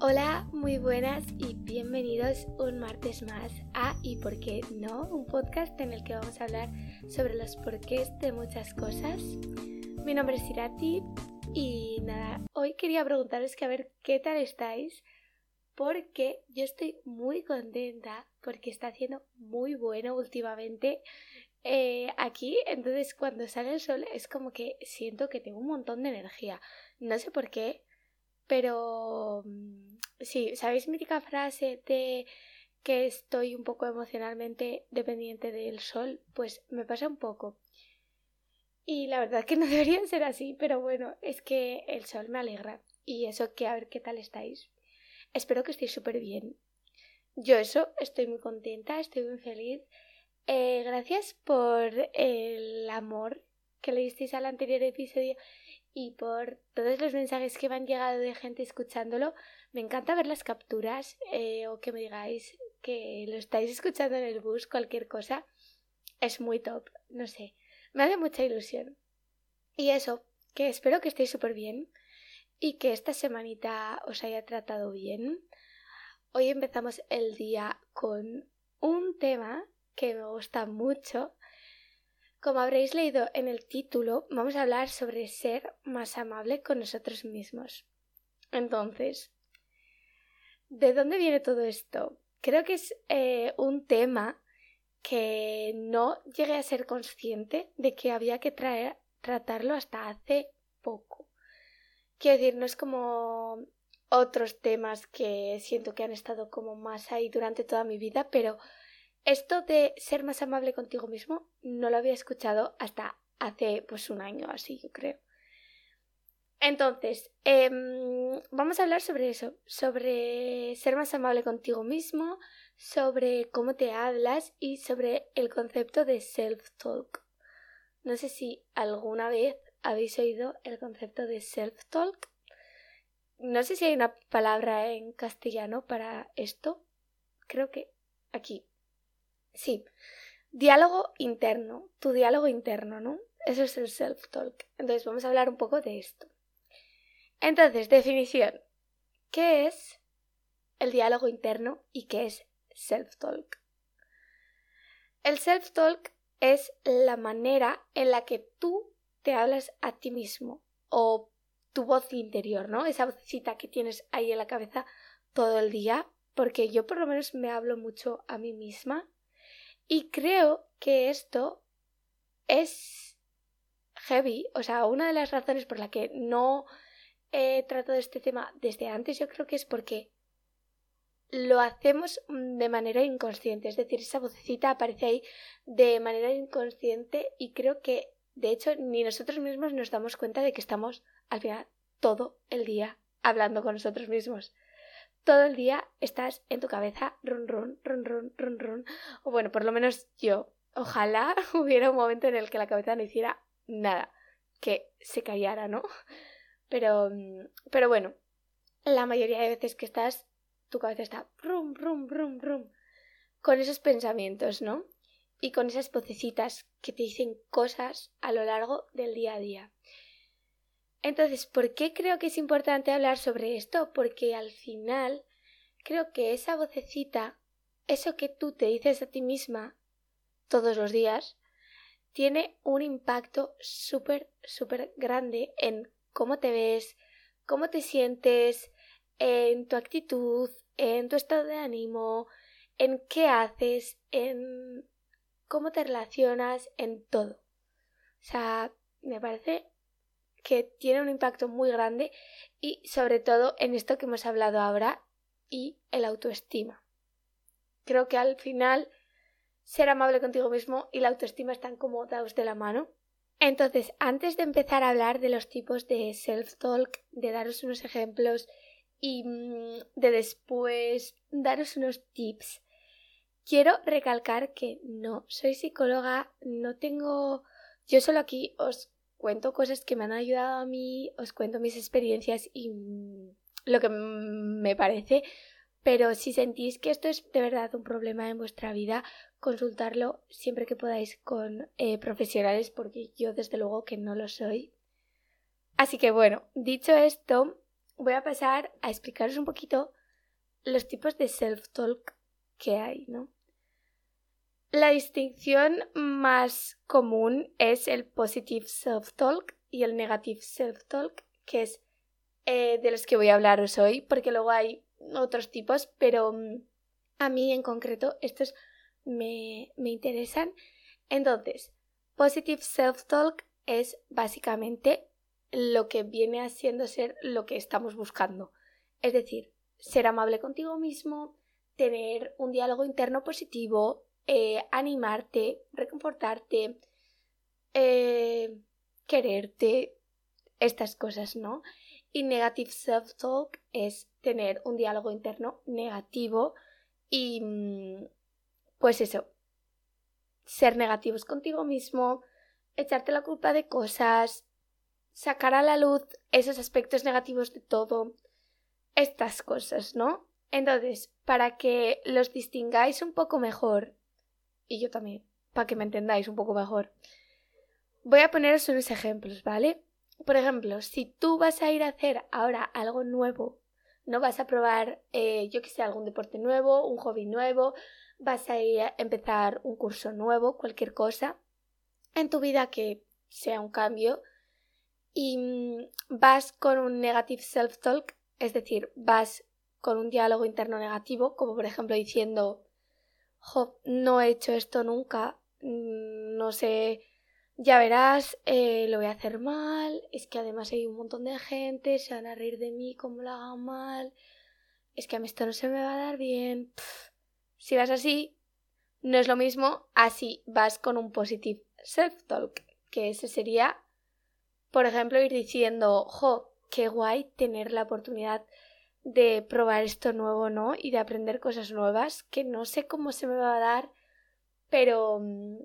Hola, muy buenas y bienvenidos un martes más a Y por qué no, un podcast en el que vamos a hablar sobre los porqués de muchas cosas. Mi nombre es Irati y nada, hoy quería preguntaros que a ver qué tal estáis porque yo estoy muy contenta porque está haciendo muy bueno últimamente eh, aquí, entonces cuando sale el sol es como que siento que tengo un montón de energía. No sé por qué, pero mm, sí, ¿sabéis mítica frase de que estoy un poco emocionalmente dependiente del sol? Pues me pasa un poco. Y la verdad que no debería ser así, pero bueno, es que el sol me alegra. Y eso que a ver qué tal estáis. Espero que estéis súper bien. Yo eso, estoy muy contenta, estoy muy feliz. Eh, gracias por el amor que le disteis al anterior episodio y por todos los mensajes que me han llegado de gente escuchándolo. Me encanta ver las capturas eh, o que me digáis que lo estáis escuchando en el bus, cualquier cosa. Es muy top, no sé. Me hace mucha ilusión. Y eso, que espero que estéis súper bien y que esta semanita os haya tratado bien. Hoy empezamos el día con un tema que me gusta mucho. Como habréis leído en el título, vamos a hablar sobre ser más amable con nosotros mismos. Entonces, ¿de dónde viene todo esto? Creo que es eh, un tema que no llegué a ser consciente de que había que tratarlo hasta hace poco. Quiero decir, no es como otros temas que siento que han estado como más ahí durante toda mi vida, pero esto de ser más amable contigo mismo no lo había escuchado hasta hace pues un año así, yo creo. Entonces, em, vamos a hablar sobre eso, sobre ser más amable contigo mismo, sobre cómo te hablas y sobre el concepto de self-talk. No sé si alguna vez habéis oído el concepto de self-talk. No sé si hay una palabra en castellano para esto. Creo que aquí Sí, diálogo interno, tu diálogo interno, ¿no? Eso es el self-talk. Entonces vamos a hablar un poco de esto. Entonces, definición. ¿Qué es el diálogo interno y qué es self-talk? El self-talk es la manera en la que tú te hablas a ti mismo o tu voz interior, ¿no? Esa vocecita que tienes ahí en la cabeza todo el día, porque yo por lo menos me hablo mucho a mí misma y creo que esto es heavy. O sea, una de las razones por la que no he tratado este tema desde antes, yo creo que es porque lo hacemos de manera inconsciente. Es decir, esa vocecita aparece ahí de manera inconsciente y creo que, de hecho, ni nosotros mismos nos damos cuenta de que estamos al final todo el día hablando con nosotros mismos todo el día estás en tu cabeza, run, run, run, run, run, run. O bueno, por lo menos yo. Ojalá hubiera un momento en el que la cabeza no hiciera nada, que se callara, ¿no? Pero, mm, pero bueno, la mayoría de veces que estás, tu cabeza está rum, rum, rum, rum, con esos pensamientos, ¿no? Y con esas vocecitas que te dicen cosas a lo largo del día a día. Entonces, ¿por qué creo que es importante hablar sobre esto? Porque al final creo que esa vocecita, eso que tú te dices a ti misma todos los días, tiene un impacto súper, súper grande en cómo te ves, cómo te sientes, en tu actitud, en tu estado de ánimo, en qué haces, en cómo te relacionas, en todo. O sea, me parece que tiene un impacto muy grande y sobre todo en esto que hemos hablado ahora y el autoestima. Creo que al final ser amable contigo mismo y la autoestima están como dados de la mano. Entonces, antes de empezar a hablar de los tipos de self-talk, de daros unos ejemplos y mm, de después daros unos tips, quiero recalcar que no soy psicóloga, no tengo... Yo solo aquí os cuento cosas que me han ayudado a mí, os cuento mis experiencias y mm, lo que me parece, pero si sentís que esto es de verdad un problema en vuestra vida, consultarlo siempre que podáis con eh, profesionales, porque yo desde luego que no lo soy. Así que bueno, dicho esto, voy a pasar a explicaros un poquito los tipos de self-talk que hay, ¿no? La distinción más común es el positive self-talk y el negative self-talk, que es eh, de los que voy a hablaros hoy, porque luego hay otros tipos, pero mm, a mí en concreto estos me, me interesan. Entonces, positive self-talk es básicamente lo que viene haciendo ser lo que estamos buscando. Es decir, ser amable contigo mismo, tener un diálogo interno positivo, eh, animarte, reconfortarte, eh, quererte, estas cosas, ¿no? Y negative self-talk es tener un diálogo interno negativo y mm, pues eso, ser negativos contigo mismo, echarte la culpa de cosas, sacar a la luz esos aspectos negativos de todo, estas cosas, ¿no? Entonces, para que los distingáis un poco mejor, y yo también, para que me entendáis un poco mejor, voy a poneros unos ejemplos, ¿vale? Por ejemplo, si tú vas a ir a hacer ahora algo nuevo, no vas a probar, eh, yo que sé, algún deporte nuevo, un hobby nuevo, vas a ir a empezar un curso nuevo, cualquier cosa en tu vida que sea un cambio, y mm, vas con un negative self-talk, es decir, vas con un diálogo interno negativo, como por ejemplo diciendo, no he hecho esto nunca, mm, no sé, ya verás, eh, lo voy a hacer mal, es que además hay un montón de gente, se van a reír de mí como lo haga mal, es que a mí esto no se me va a dar bien. Si vas así, no es lo mismo. Así vas con un positive self-talk, que ese sería por ejemplo, ir diciendo, jo, qué guay tener la oportunidad de probar esto nuevo, ¿no? Y de aprender cosas nuevas, que no sé cómo se me va a dar, pero, mm,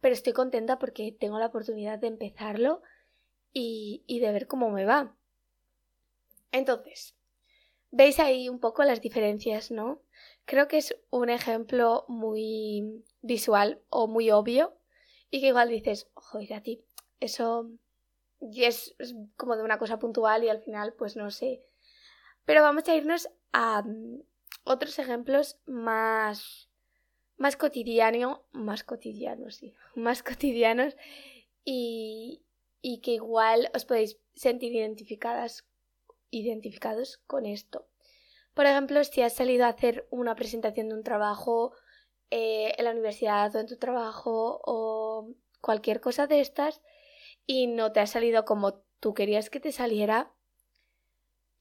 pero estoy contenta porque tengo la oportunidad de empezarlo y, y de ver cómo me va. Entonces, veis ahí un poco las diferencias, ¿no? Creo que es un ejemplo muy visual o muy obvio y que igual dices, joder, a ti, eso y es, como de una cosa puntual y al final pues no sé. Pero vamos a irnos a mm, otros ejemplos más más cotidianos, más cotidianos, más cotidianos y, y que igual os podéis sentir identificadas, identificados con esto. Por ejemplo, si has salido a hacer una presentación de un trabajo eh, en la universidad o en tu trabajo o cualquier cosa de estas, y no te ha salido como tú querías que te saliera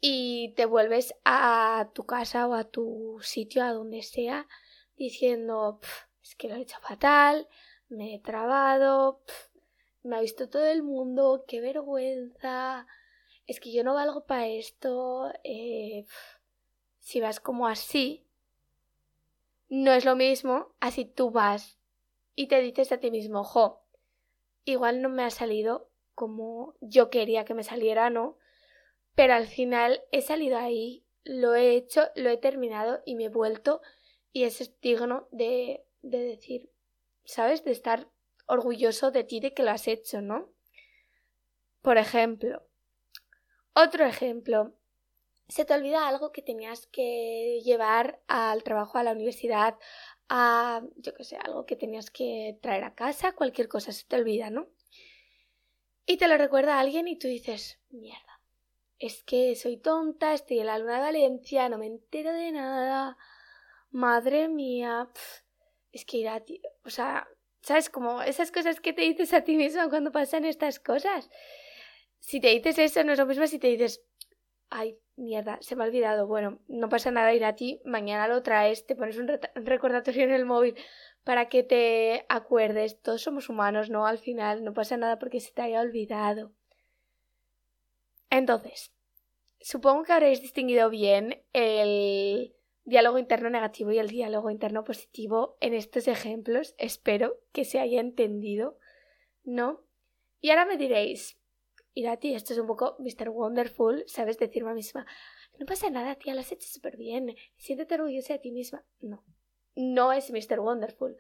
y te vuelves a tu casa o a tu sitio, a donde sea, diciendo, es que lo he hecho fatal, me he trabado, me ha visto todo el mundo, qué vergüenza, es que yo no valgo para esto, eh, si vas como así, no es lo mismo así tú vas y te dices a ti mismo, jo, igual no me ha salido como yo quería que me saliera, ¿no? Pero al final he salido ahí, lo he hecho, lo he terminado y me he vuelto y es digno de, de decir, ¿sabes? De estar orgulloso de ti de que lo has hecho, ¿no? Por ejemplo, otro ejemplo, se te olvida algo que tenías que llevar al trabajo, a la universidad, a, yo qué sé, algo que tenías que traer a casa, cualquier cosa se te olvida, ¿no? Y te lo recuerda alguien y tú dices, mierda, es que soy tonta, estoy en la luna de Valencia, no me entero de nada, madre mía, es que ir a ti, o sea, ¿sabes? Como esas cosas que te dices a ti mismo cuando pasan estas cosas. Si te dices eso, no es lo mismo si te dices, ay, mierda, se me ha olvidado. Bueno, no pasa nada ir a ti, mañana lo traes, te pones un recordatorio en el móvil para que te acuerdes. Todos somos humanos, ¿no? Al final no pasa nada porque se te haya olvidado. Entonces, supongo que habréis distinguido bien el diálogo interno negativo y el diálogo interno positivo en estos ejemplos. Espero que se haya entendido, ¿no? Y ahora me diréis, a ti, esto es un poco Mr. Wonderful, ¿sabes? Decirme a mí misma, no pasa nada, tía, lo has hecho súper bien, siéntete orgullosa de ti misma. No, no es Mr. Wonderful.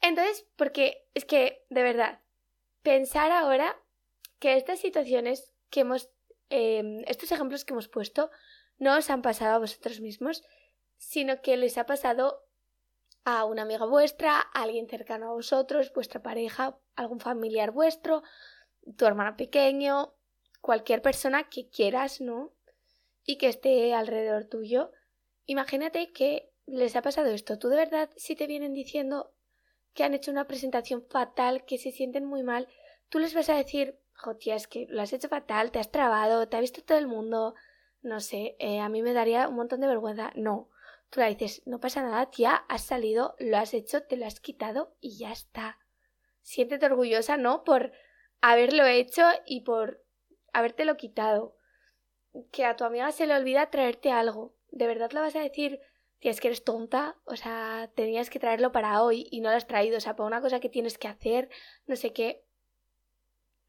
Entonces, porque es que, de verdad, pensar ahora que estas situaciones que hemos em, estos ejemplos que hemos puesto no os han pasado a vosotros mismos, sino que les ha pasado a una amiga vuestra, a alguien cercano a vosotros, vuestra pareja, algún familiar vuestro, tu hermano pequeño, cualquier persona que quieras, ¿no? Y que esté alrededor tuyo. Imagínate que les ha pasado esto. Tú de verdad, si te vienen diciendo que han hecho una presentación fatal, que se sienten muy mal, tú les vas a decir, tía, es que lo has hecho fatal, te has trabado, te ha visto todo el mundo, no sé, eh, a mí me daría un montón de vergüenza. No, tú le dices, no pasa nada, tía, has salido, lo has hecho, te lo has quitado y ya está. Siéntete orgullosa, ¿no? Por haberlo hecho y por habértelo quitado. Que a tu amiga se le olvida traerte algo. ¿De verdad le vas a decir, tía, es que eres tonta? O sea, tenías que traerlo para hoy y no lo has traído. O sea, para una cosa que tienes que hacer, no sé qué.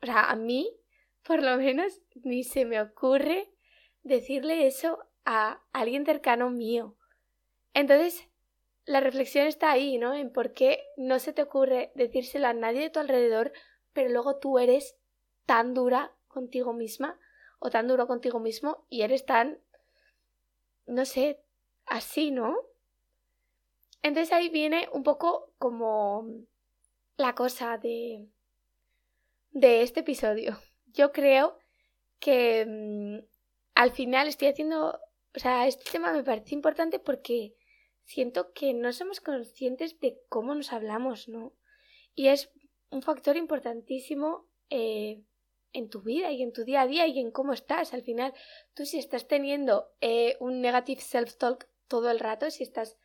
O sea, a mí, por lo menos, ni se me ocurre decirle eso a alguien cercano mío. Entonces, la reflexión está ahí, ¿no? En por qué no se te ocurre decírselo a nadie de tu alrededor, pero luego tú eres tan dura contigo misma o tan duro contigo mismo y eres tan, no sé, así, ¿no? Entonces ahí viene un poco como la cosa de, de este episodio. Yo creo que mm, al final estoy haciendo, o sea, este tema me parece importante porque siento que no somos conscientes de cómo nos hablamos, ¿no? Y es un factor importantísimo eh, en tu vida y en tu día a día y en cómo estás. Al final, tú si estás teniendo eh, un negative self-talk todo el rato, si estás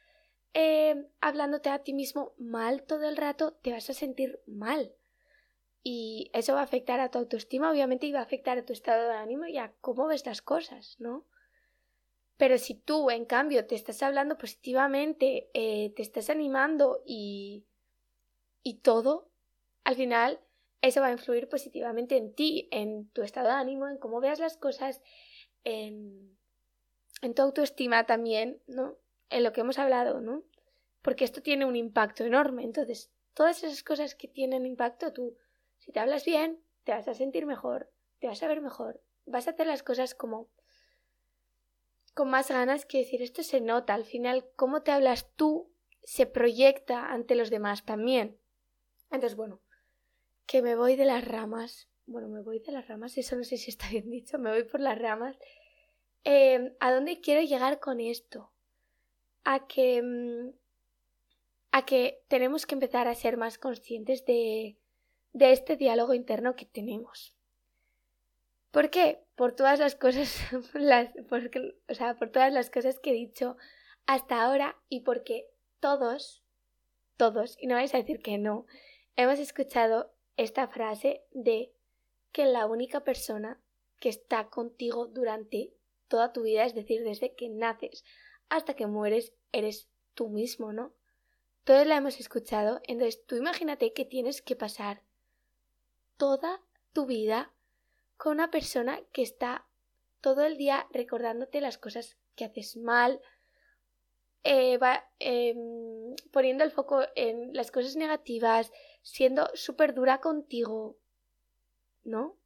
eh, hablándote a ti mismo mal todo el rato, te vas a sentir mal. Y eso va a afectar a tu autoestima, obviamente, y va a afectar a tu estado de ánimo y a cómo ves las cosas, ¿no? Pero si tú, en cambio, te estás hablando positivamente, eh, te estás animando y, y todo, al final eso va a influir positivamente en ti, en tu estado de ánimo, en cómo veas las cosas, en, en tu autoestima también, ¿no? En lo que hemos hablado, ¿no? Porque esto tiene un impacto enorme. Entonces, todas esas cosas que tienen impacto, tú si te hablas bien, te vas a sentir mejor, te vas a ver mejor, vas a hacer las cosas como con más ganas que decir esto se nota, al final cómo te hablas tú se proyecta ante los demás también. Entonces, bueno, que me voy de las ramas, bueno, me voy de las ramas, eso no sé si está bien dicho, me voy por las ramas. Em, ¿A dónde quiero llegar con esto? A que, mm, a que tenemos que empezar a ser más conscientes de, de este diálogo interno que tenemos. ¿Por qué? Por todas las cosas, las, o sea, por todas las cosas que he dicho hasta ahora y porque todos, todos, y no vais a decir que no, hemos escuchado esta frase de que la única persona que está contigo durante toda tu vida, es decir, desde que naces hasta que mueres, eres tú mismo, ¿no? Todos la hemos escuchado, entonces tú imagínate que tienes que pasar toda tu vida con una persona que está todo el día recordándote las cosas que haces mal, eh, va, em, poniendo el foco en las cosas negativas, siendo súper dura contigo, ¿no?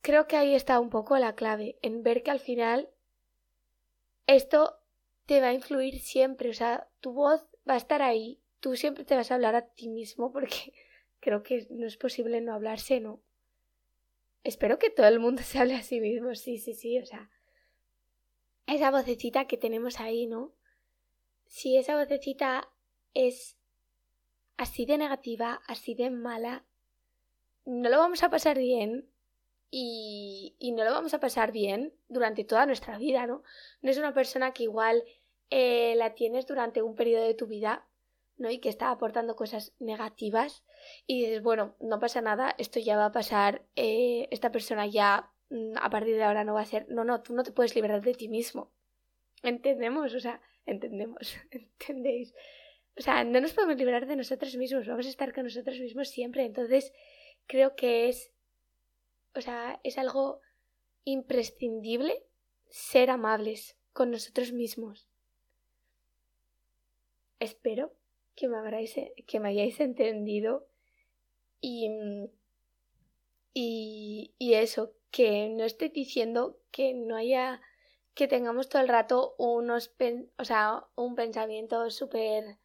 Creo que ahí está un poco la clave, en ver que al final esto te va a influir siempre, o sea, tu voz va a estar ahí, tú siempre te vas a hablar a ti mismo porque creo que no es posible no hablarse, ¿no? Espero que todo el mundo se hable a sí mismo, sí, sí, sí, o sea, esa vocecita que tenemos ahí, ¿no? Si esa vocecita es así de negativa, así de mala, no lo vamos a pasar bien y, y no lo vamos a pasar bien durante toda nuestra vida, ¿no? No es una persona que igual eh, la tienes durante un periodo de tu vida ¿no? Y que está aportando cosas negativas y dices, bueno, no pasa nada, esto ya va a pasar, eh, esta persona ya mm, a partir de ahora no va a ser, no, no, tú no te puedes liberar de ti mismo. ¿Entendemos? O sea, entendemos, ¿entendéis? O sea, no nos podemos liberar de nosotros mismos, vamos a estar con nosotros mismos siempre. Entonces, creo que es, o sea, es algo imprescindible ser amables con nosotros mismos. Espero que me, que me hayáis entendido y, Y, y eso, que no estoy diciendo que no haya, que tengamos todo el rato unos, o sea, un pensamiento súper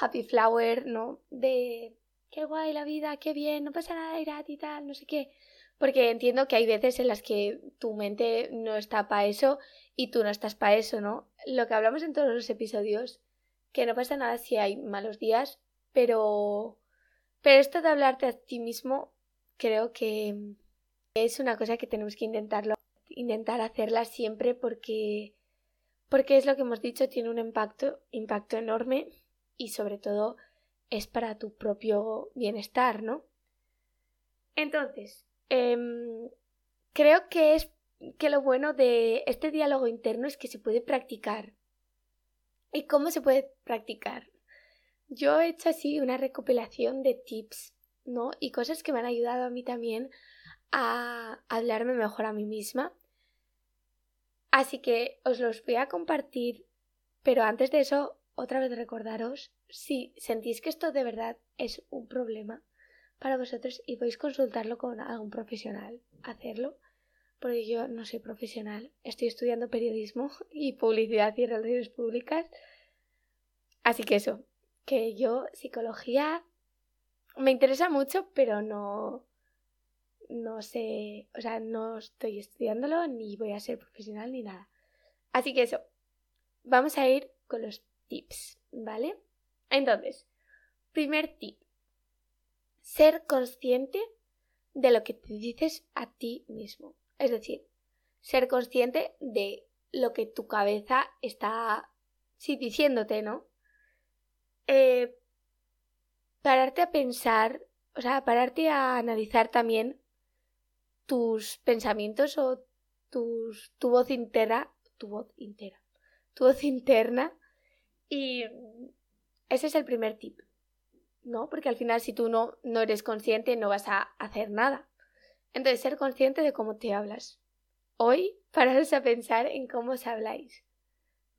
happy flower, ¿no? De qué guay la vida, qué bien, no pasa nada, irá y tal, no sé qué. Porque entiendo que hay veces en las que tu mente no está para eso y tú no estás para eso, ¿no? Lo que hablamos en todos los episodios, que no pasa nada si hay malos días, pero pero esto de hablarte a ti mismo creo que es una cosa que tenemos que intentarlo, intentar hacerla siempre porque porque es lo que hemos dicho, tiene un impacto, impacto enorme y sobre todo es para tu propio bienestar, ¿no? Entonces, em, creo que es que lo bueno de este diálogo interno es que se puede practicar. ¿Y cómo se puede practicar? Yo he hecho así una recopilación de tips, ¿no? Y cosas que me han ayudado a mí también a hablarme mejor a mí misma. Así que os los voy a compartir, pero antes de eso, otra vez recordaros, si sentís que esto de verdad es un problema para vosotros y podéis consultarlo con algún profesional, hacerlo, porque yo no soy profesional, estoy estudiando periodismo y publicidad y relaciones públicas. Así que eso, que yo psicología me interesa mucho, pero no, no sé, o sea, no estoy estudiándolo ni voy a ser profesional ni nada. Así que eso, vamos a ir con los tips, ¿vale? Entonces, primer tip, ser consciente de lo que te dices a ti mismo. Es decir, ser consciente de lo que tu cabeza está diciéndote, ¿no? eh, pararte a pensar, o sea, pararte a analizar también tus pensamientos o tus, tu voz interna, tu voz interna, tu voz interna y ese es el primer tip, ¿no? Porque al final si tú no, no eres consciente no vas a hacer nada. Entonces, ser consciente de cómo te hablas. Hoy, pararos a pensar en cómo os habláis.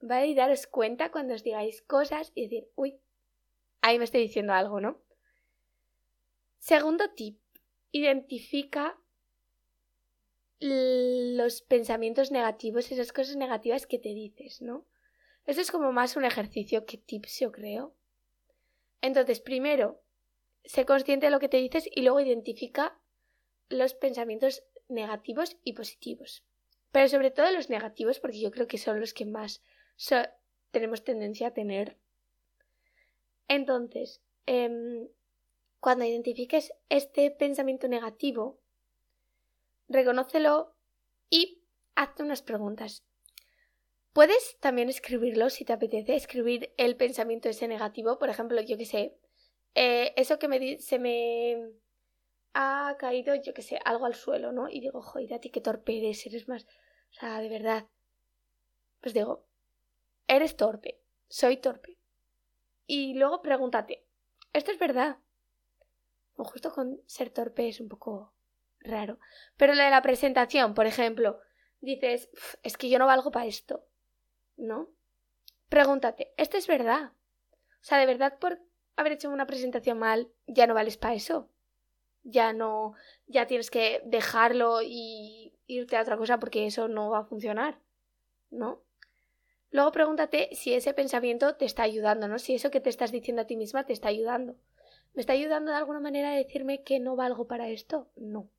¿Vale? Y daros cuenta cuando os digáis cosas y decir, uy, Ahí me estoy diciendo algo, ¿no? Segundo tip, identifica los pensamientos negativos, esas cosas negativas que te dices, ¿no? Eso es como más un ejercicio que tips, yo creo. Entonces, primero, sé consciente de lo que te dices y luego identifica los pensamientos negativos y positivos. Pero sobre todo los negativos, porque yo creo que son los que más tenemos tendencia a tener entonces, em, cuando identifiques este pensamiento negativo, reconócelo y hazte unas preguntas. Puedes también escribirlo si te apetece, escribir el pensamiento ese negativo, por ejemplo, yo que sé, eh, eso que me se me ha caído, yo que sé, algo al suelo, ¿no? Y digo, joder, a ti qué torpe eres, eres más, o sea, de verdad. Pues digo, eres torpe, soy torpe. Y luego pregúntate, ¿esto es verdad? O justo con ser torpe es un poco raro. Pero lo de la presentación, por ejemplo, dices, es que yo no valgo para esto. ¿No? Pregúntate, ¿esto es verdad? O sea, ¿de verdad por haber hecho una presentación mal ya no vales para eso? Ya no, ya tienes que dejarlo y irte a otra cosa porque eso no va a funcionar. ¿No? Luego pregúntate si ese pensamiento te está ayudando, ¿no? Si eso que te estás diciendo a ti misma te está ayudando. ¿Me está ayudando de alguna manera a decirme que no valgo para esto? No.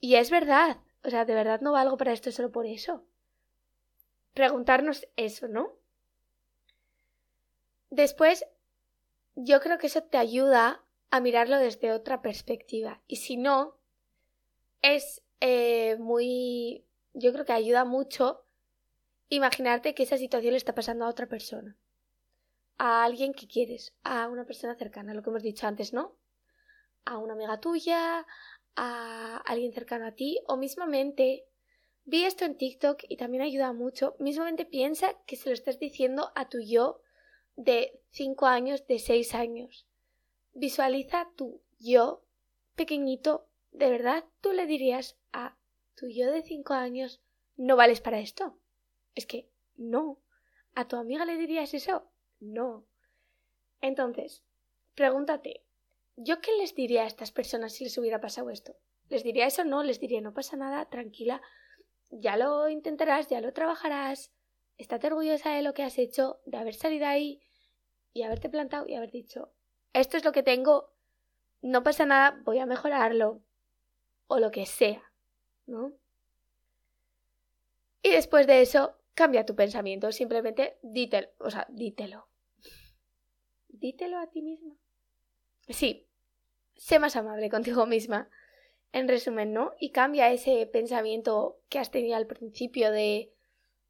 Y es verdad. O sea, de verdad no valgo para esto solo por eso. Preguntarnos eso, ¿no? Después, yo creo que eso te ayuda a mirarlo desde otra perspectiva. Y si no, es eh, muy... Yo creo que ayuda mucho Imaginarte que esa situación le está pasando a otra persona. A alguien que quieres, a una persona cercana, lo que hemos dicho antes, ¿no? A una amiga tuya, a alguien cercano a ti, o mismamente vi esto en TikTok y también ayuda mucho. Mismamente piensa que se lo estás diciendo a tu yo de 5 años, de 6 años. Visualiza tu yo pequeñito. ¿De verdad tú le dirías a tu yo de 5 años, no vales para esto? Es que no. ¿A tu amiga le dirías eso? No. Entonces, pregúntate, ¿yo qué les diría a estas personas si les hubiera pasado esto? ¿Les diría eso? No, les diría, no pasa nada, tranquila, ya lo intentarás, ya lo trabajarás, estate orgullosa de lo que has hecho, de haber salido ahí y haberte plantado y haber dicho, esto es lo que tengo, no pasa nada, voy a mejorarlo, o lo que sea, ¿no? Y después de eso, cambia tu pensamiento, simplemente dítelo, o sea, dítelo. Dítelo a ti misma. Sí, sé más amable contigo misma. En resumen, ¿no? Y cambia ese pensamiento que has tenido al principio de,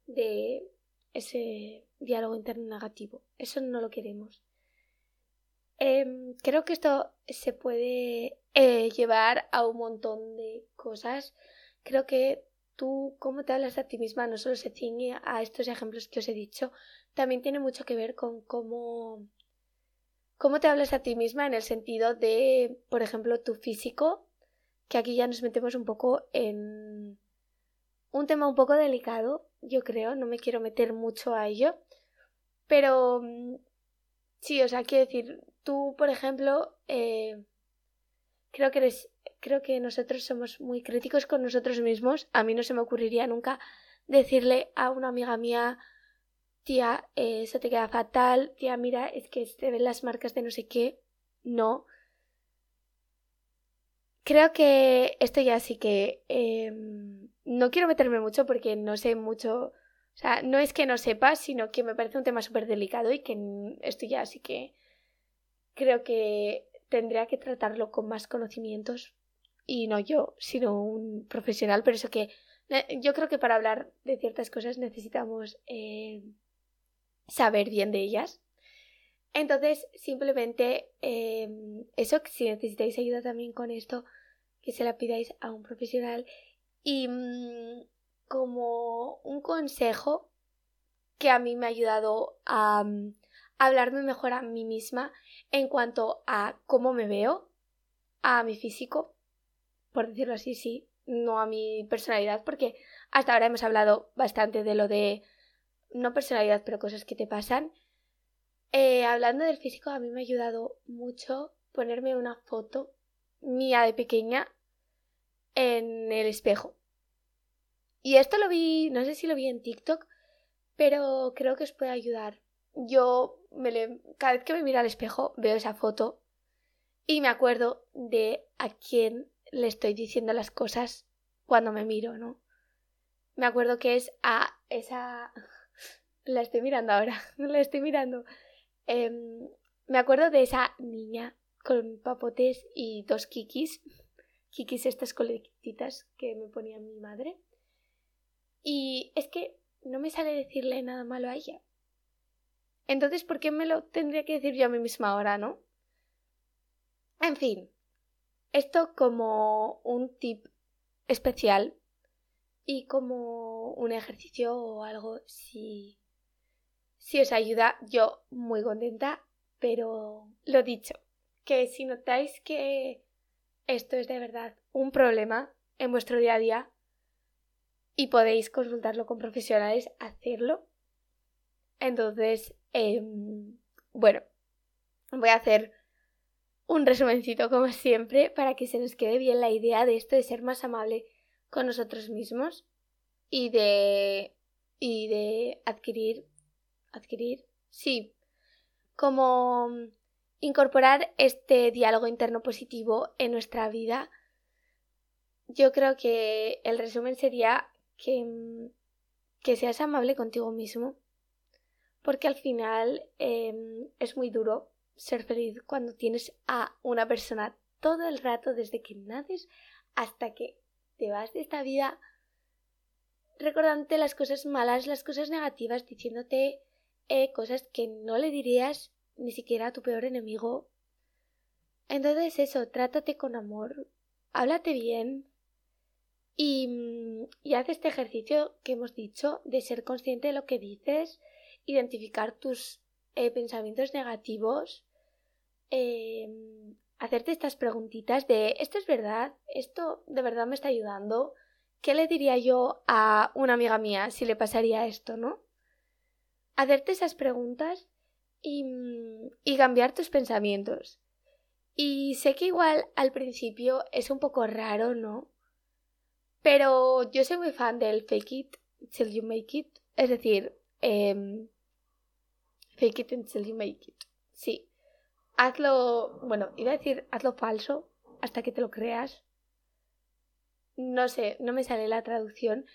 de ese diálogo interno negativo. Eso no lo queremos. Em, creo que esto se puede eh, llevar a un montón de cosas. Creo que tú, cómo te hablas a ti misma, no solo se ciñe a estos ejemplos que os he dicho, también tiene mucho que ver con cómo ¿Cómo te hablas a ti misma en el sentido de, por ejemplo, tu físico? Que aquí ya nos metemos un poco en un tema un poco delicado, yo creo, no me quiero meter mucho a ello. Pero mm, sí, o sea, quiero decir, tú, por ejemplo, eh, creo que eres, creo que nosotros somos muy críticos con nosotros mismos. A mí no se me ocurriría nunca decirle a una amiga mía, tía, eh, eso te queda fatal, tía, mira, es que se ven las marcas de no sé qué. No. Creo que esto ya sí que... Em, no quiero meterme mucho porque no sé mucho... O sea, no es que no sepa, sino que me parece un tema súper delicado y que esto ya sí que creo que tendría que tratarlo con más conocimientos y no yo, sino un profesional, pero eso que yo creo que para hablar de ciertas cosas necesitamos eh, saber bien de ellas. Entonces, simplemente em, eso, si necesitáis ayuda también con esto, que se la pidáis a un profesional. Y mm, como un consejo que a mí me ha ayudado a, mm, hablarme mejor a mí misma en cuanto a cómo me veo, a mi físico, por decirlo así, sí, no a mi personalidad, porque hasta ahora hemos hablado bastante de lo de no personalidad, pero cosas que te pasan. Eh, hablando del físico, a mí me ha ayudado mucho ponerme una foto mía de pequeña en el espejo. Y esto lo vi, no sé si lo vi en TikTok, pero creo que os puede ayudar. Yo me le, cada vez que me miro al espejo veo esa foto y me acuerdo de a quién le estoy diciendo las cosas cuando me miro, ¿no? Me acuerdo que es a esa la estoy mirando ahora, la estoy mirando. Em, me acuerdo de esa niña con papotes y dos kikis. Kikis estas coletitas que me ponía mi madre. Y es que no me sale decirle nada malo a ella. Entonces, ¿por qué me lo tendría que decir yo a mí misma ahora, no? En fin, esto como un tip especial y como un ejercicio o algo si si os ayuda, yo muy contenta, pero lo dicho, que si notáis que esto es de verdad un problema en vuestro día a día y podéis consultarlo con profesionales, hacerlo. Entonces, em, bueno, voy a hacer un resumencito como siempre para que se nos quede bien la idea de esto de ser más amable con nosotros mismos y de y de adquirir adquirir, sí, como incorporar este diálogo interno positivo en nuestra vida, yo creo que el resumen sería que, mm, que seas amable contigo mismo, porque al final em, es muy duro ser feliz cuando tienes a una persona todo el rato desde que naces hasta que te vas de esta vida recordándote las cosas malas, las cosas negativas, diciéndote eh, cosas que no le dirías ni siquiera a tu peor enemigo. Entonces eso, trátate con amor, háblate bien y, mm, y haz este ejercicio que hemos dicho de ser consciente de lo que dices, identificar tus eh, pensamientos negativos, em, hacerte estas preguntitas de ¿esto es verdad? ¿Esto de verdad me está ayudando? ¿Qué le diría yo a una amiga mía si le pasaría esto, no? hacerte esas preguntas y, y cambiar tus pensamientos. Y sé que igual al principio es un poco raro, ¿no? Pero yo soy muy fan del fake it till you make it. Es decir, em, fake it until you make it. Sí. Hazlo, bueno, iba a decir hazlo falso hasta que te lo creas. No sé, no me sale la traducción,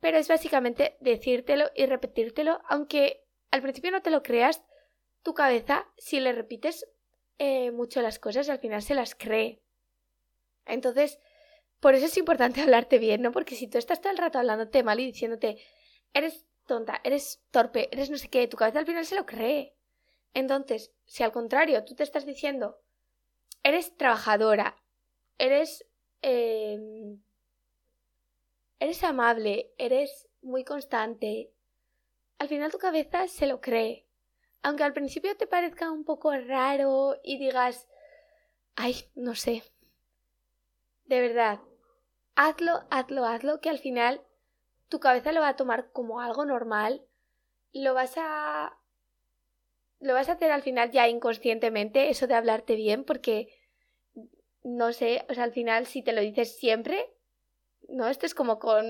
pero es básicamente decírtelo y repetírtelo, aunque al principio no te lo creas, tu cabeza, si le repites eh, mucho las cosas, al final se las cree. Entonces, por eso es importante hablarte bien, ¿no? Porque si tú estás todo el rato hablándote mal y diciéndote, eres tonta, eres torpe, eres no sé qué, tu cabeza al final se lo cree. Entonces, si al contrario tú te estás diciendo, eres trabajadora, eres... Em, eres amable, eres muy constante, al final tu cabeza se lo cree. Aunque al principio te parezca un poco raro y digas, ay, no sé. De verdad, hazlo, hazlo, hazlo, que al final tu cabeza lo va a tomar como algo normal. Lo vas a... Lo vas a hacer al final ya inconscientemente, eso de hablarte bien, porque no sé, o sea, al final si te lo dices siempre, ¿no? Esto es como con,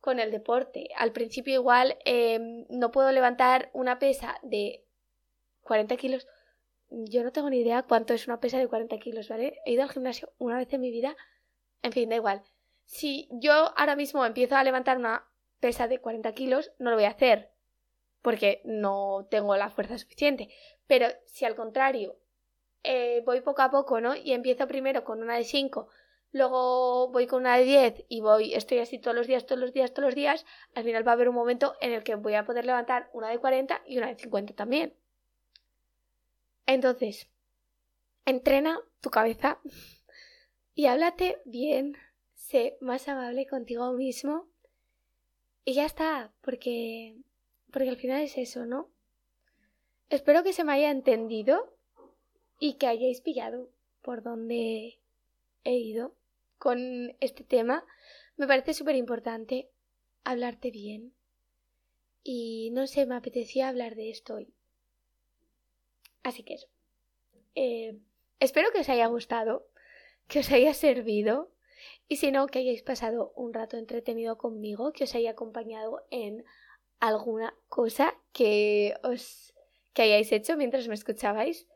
con el deporte. Al principio igual em, no puedo levantar una pesa de 40 kilos. Yo no tengo ni idea cuánto es una pesa de 40 kilos, ¿vale? He ido al gimnasio una vez en mi vida. En fin, da igual. Si yo ahora mismo empiezo a levantar una pesa de 40 kilos, no lo voy a hacer. Porque no tengo la fuerza suficiente. Pero si al contrario, eh, voy poco a poco, ¿no? Y empiezo primero con una de 5, luego voy con una de 10 y voy, estoy así todos los días, todos los días, todos los días, al final va a haber un momento en el que voy a poder levantar una de 40 y una de 50 también. Entonces, entrena tu cabeza y háblate bien, sé más amable contigo mismo y ya está, porque porque al final es eso, ¿no? Espero que se me haya entendido y que hayáis pillado por dónde he ido con este tema. Me parece súper importante hablarte bien. Y no sé, me apetecía hablar de esto hoy. Así que eso. Eh, espero que os haya gustado, que os haya servido. Y si no, que hayáis pasado un rato entretenido conmigo, que os haya acompañado en alguna cosa que os que hayáis hecho mientras me escuchabais.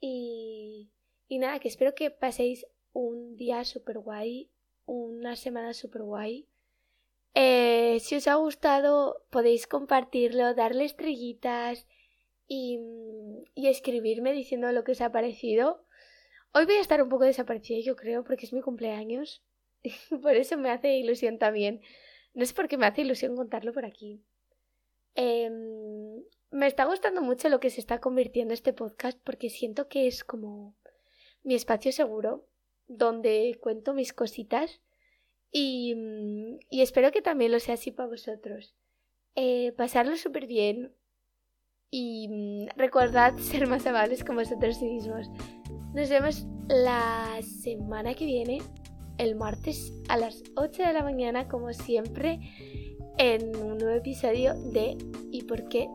Y, y nada, que espero que paséis un día super guay, una semana super guay. Eh, si os ha gustado, podéis compartirlo, darle estrellitas y, y escribirme diciendo lo que os ha parecido. Hoy voy a estar un poco desaparecida, yo creo, porque es mi cumpleaños. por eso me hace ilusión también. No sé por qué me hace ilusión contarlo por aquí. Em, me está gustando mucho lo que se está convirtiendo este podcast porque siento que es como mi espacio seguro donde cuento mis cositas y, y espero que también lo sea así para vosotros. Eh, pasarlo súper bien y mm, recordad ser más amables con vosotros mismos. Nos vemos la semana que viene, el martes a las 8 de la mañana, como siempre, en un nuevo episodio de ¿Y por qué